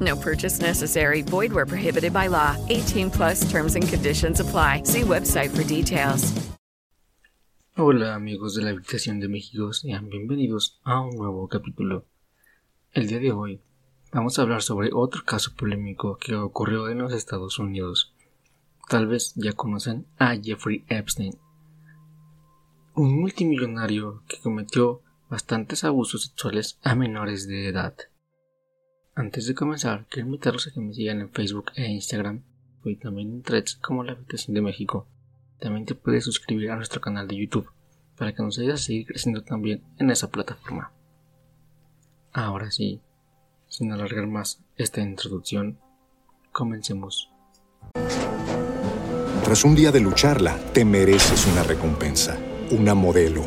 No purchase necessary. Void where prohibited by law. 18 plus terms and conditions apply. See website for details. Hola amigos de la habitación de México, sean bienvenidos a un nuevo capítulo. El día de hoy vamos a hablar sobre otro caso polémico que ocurrió en los Estados Unidos. Tal vez ya conocen a Jeffrey Epstein, un multimillonario que cometió bastantes abusos sexuales a menores de edad. Antes de comenzar, quiero invitarlos a que me sigan en Facebook e Instagram y también en threads como la habitación de México. También te puedes suscribir a nuestro canal de YouTube para que nos ayudes a seguir creciendo también en esa plataforma. Ahora sí, sin alargar más esta introducción, comencemos. Tras un día de lucharla, te mereces una recompensa, una modelo,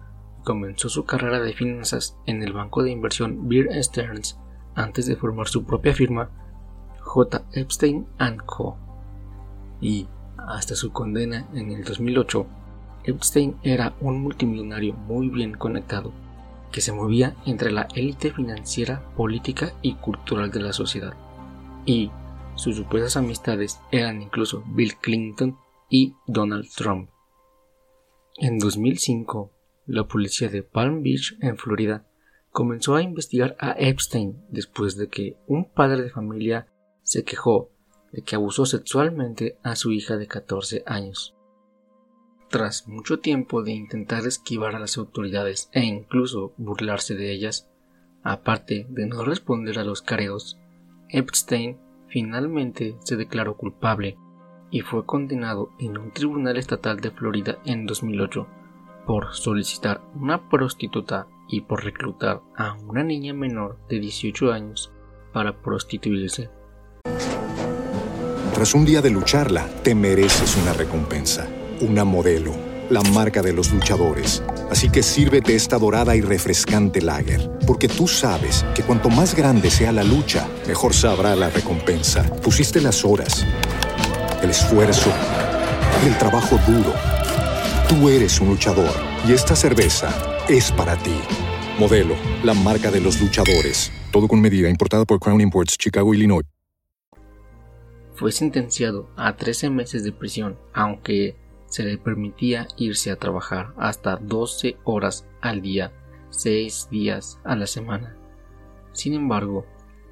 Comenzó su carrera de finanzas en el banco de inversión Bear Stearns antes de formar su propia firma J. Epstein Co. Y hasta su condena en el 2008, Epstein era un multimillonario muy bien conectado, que se movía entre la élite financiera, política y cultural de la sociedad. Y sus supuestas amistades eran incluso Bill Clinton y Donald Trump. En 2005, la policía de Palm Beach, en Florida, comenzó a investigar a Epstein después de que un padre de familia se quejó de que abusó sexualmente a su hija de 14 años. Tras mucho tiempo de intentar esquivar a las autoridades e incluso burlarse de ellas, aparte de no responder a los careos, Epstein finalmente se declaró culpable y fue condenado en un tribunal estatal de Florida en 2008 por solicitar una prostituta y por reclutar a una niña menor de 18 años para prostituirse. Tras un día de lucharla, te mereces una recompensa, una modelo, la marca de los luchadores. Así que sírvete esta dorada y refrescante lager, porque tú sabes que cuanto más grande sea la lucha, mejor sabrá la recompensa. Pusiste las horas, el esfuerzo, el trabajo duro. Tú eres un luchador y esta cerveza es para ti. Modelo, la marca de los luchadores. Todo con medida, importada por Crown Imports, Chicago, Illinois. Fue sentenciado a 13 meses de prisión, aunque se le permitía irse a trabajar hasta 12 horas al día, 6 días a la semana. Sin embargo,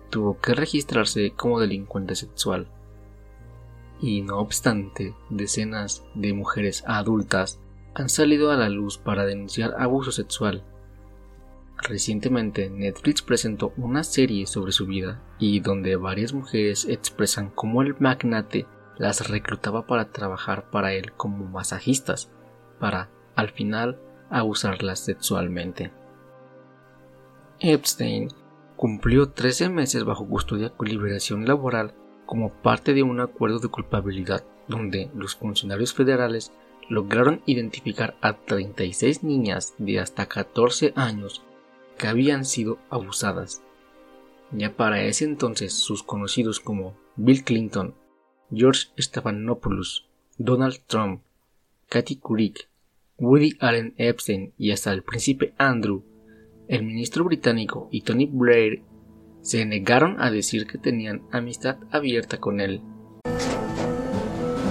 tuvo que registrarse como delincuente sexual. Y no obstante, decenas de mujeres adultas han salido a la luz para denunciar abuso sexual. Recientemente Netflix presentó una serie sobre su vida y donde varias mujeres expresan cómo el magnate las reclutaba para trabajar para él como masajistas, para, al final, abusarlas sexualmente. Epstein cumplió 13 meses bajo custodia con liberación laboral como parte de un acuerdo de culpabilidad donde los funcionarios federales lograron identificar a 36 niñas de hasta 14 años que habían sido abusadas. Ya para ese entonces sus conocidos como Bill Clinton, George Stephanopoulos, Donald Trump, Katy Couric Woody Allen Epstein y hasta el príncipe Andrew, el ministro británico y Tony Blair se negaron a decir que tenían amistad abierta con él.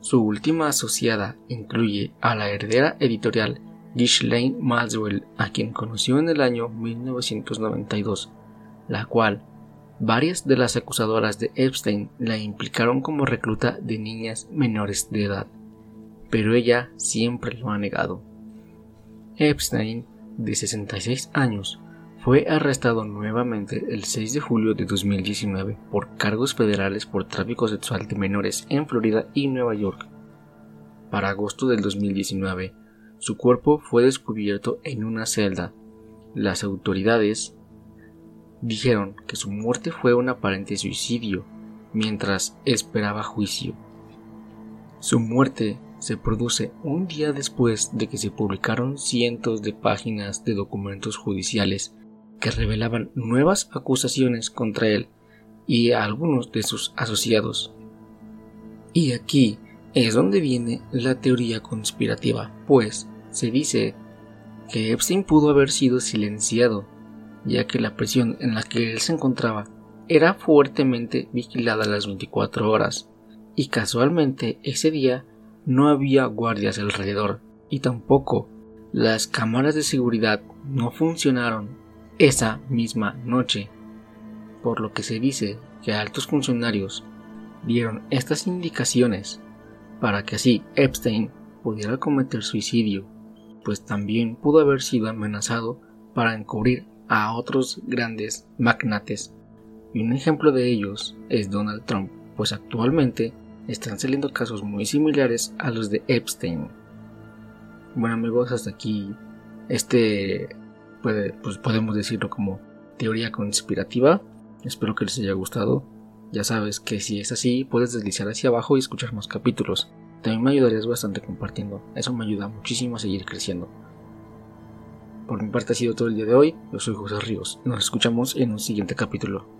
Su última asociada incluye a la heredera editorial Ghislaine Maxwell, a quien conoció en el año 1992, la cual varias de las acusadoras de Epstein la implicaron como recluta de niñas menores de edad, pero ella siempre lo ha negado. Epstein, de 66 años, fue arrestado nuevamente el 6 de julio de 2019 por cargos federales por tráfico sexual de menores en Florida y Nueva York. Para agosto del 2019, su cuerpo fue descubierto en una celda. Las autoridades dijeron que su muerte fue un aparente suicidio mientras esperaba juicio. Su muerte se produce un día después de que se publicaron cientos de páginas de documentos judiciales que revelaban nuevas acusaciones contra él y algunos de sus asociados. Y aquí es donde viene la teoría conspirativa, pues se dice que Epstein pudo haber sido silenciado, ya que la prisión en la que él se encontraba era fuertemente vigilada las 24 horas, y casualmente ese día no había guardias alrededor, y tampoco las cámaras de seguridad no funcionaron esa misma noche, por lo que se dice que altos funcionarios dieron estas indicaciones para que así Epstein pudiera cometer suicidio, pues también pudo haber sido amenazado para encubrir a otros grandes magnates. Y un ejemplo de ellos es Donald Trump, pues actualmente están saliendo casos muy similares a los de Epstein. Bueno amigos, hasta aquí este pues podemos decirlo como teoría conspirativa. Espero que les haya gustado. Ya sabes que si es así, puedes deslizar hacia abajo y escuchar más capítulos. También me ayudarías bastante compartiendo. Eso me ayuda muchísimo a seguir creciendo. Por mi parte ha sido todo el día de hoy. Yo soy José Ríos. Nos escuchamos en un siguiente capítulo.